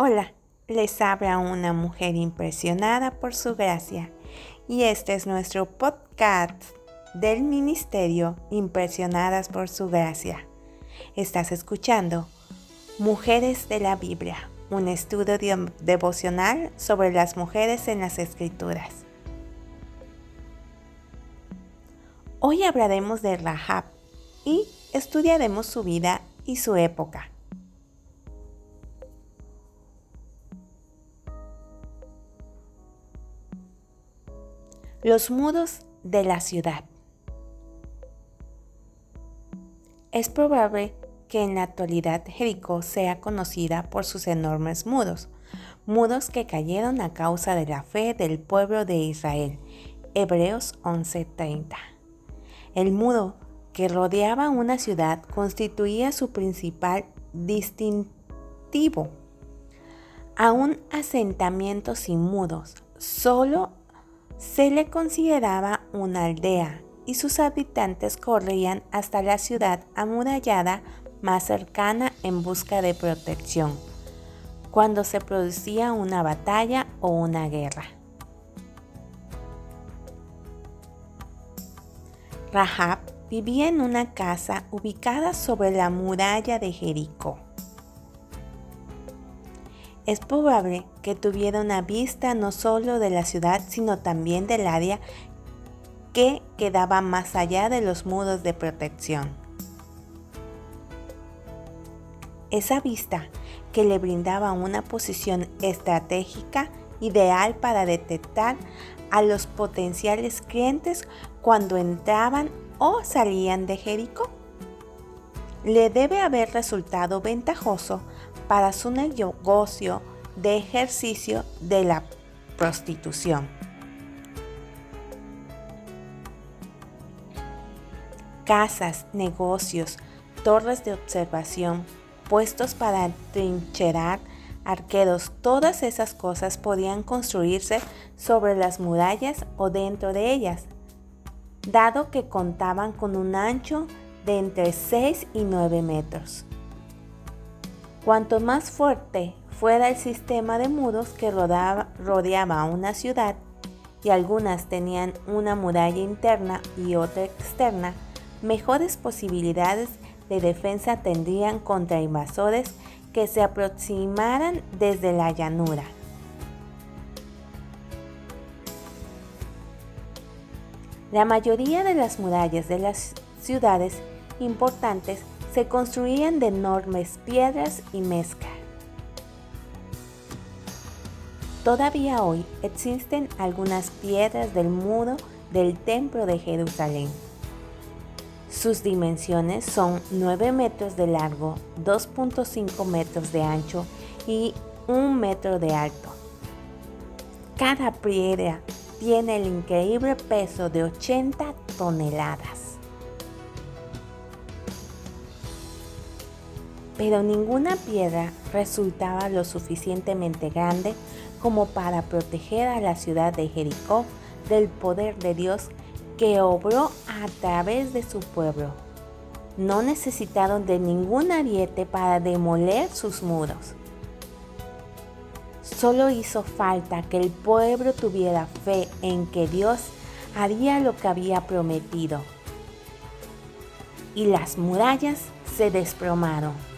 Hola, les habla una mujer impresionada por su gracia y este es nuestro podcast del Ministerio Impresionadas por su gracia. Estás escuchando Mujeres de la Biblia, un estudio devocional sobre las mujeres en las Escrituras. Hoy hablaremos de Rahab y estudiaremos su vida y su época. Los mudos de la ciudad. Es probable que en la actualidad Jericó sea conocida por sus enormes mudos, mudos que cayeron a causa de la fe del pueblo de Israel. Hebreos 11:30. El mudo que rodeaba una ciudad constituía su principal distintivo. A un asentamiento sin mudos, solo se le consideraba una aldea y sus habitantes corrían hasta la ciudad amurallada más cercana en busca de protección, cuando se producía una batalla o una guerra. Rahab vivía en una casa ubicada sobre la muralla de Jericó. Es probable que tuviera una vista no solo de la ciudad, sino también del área que quedaba más allá de los muros de protección. Esa vista que le brindaba una posición estratégica ideal para detectar a los potenciales clientes cuando entraban o salían de Jericó. Le debe haber resultado ventajoso para su negocio de ejercicio de la prostitución. Casas, negocios, torres de observación, puestos para trincherar, arqueros, todas esas cosas podían construirse sobre las murallas o dentro de ellas, dado que contaban con un ancho de entre 6 y 9 metros. Cuanto más fuerte fuera el sistema de muros que rodeaba una ciudad, y algunas tenían una muralla interna y otra externa, mejores posibilidades de defensa tendrían contra invasores que se aproximaran desde la llanura. La mayoría de las murallas de las ciudades importantes se construían de enormes piedras y mezcla. Todavía hoy existen algunas piedras del muro del Templo de Jerusalén. Sus dimensiones son 9 metros de largo, 2.5 metros de ancho y 1 metro de alto. Cada piedra tiene el increíble peso de 80 toneladas. Pero ninguna piedra resultaba lo suficientemente grande como para proteger a la ciudad de Jericó del poder de Dios que obró a través de su pueblo. No necesitaron de ningún ariete para demoler sus muros. Solo hizo falta que el pueblo tuviera fe en que Dios haría lo que había prometido. Y las murallas se desplomaron.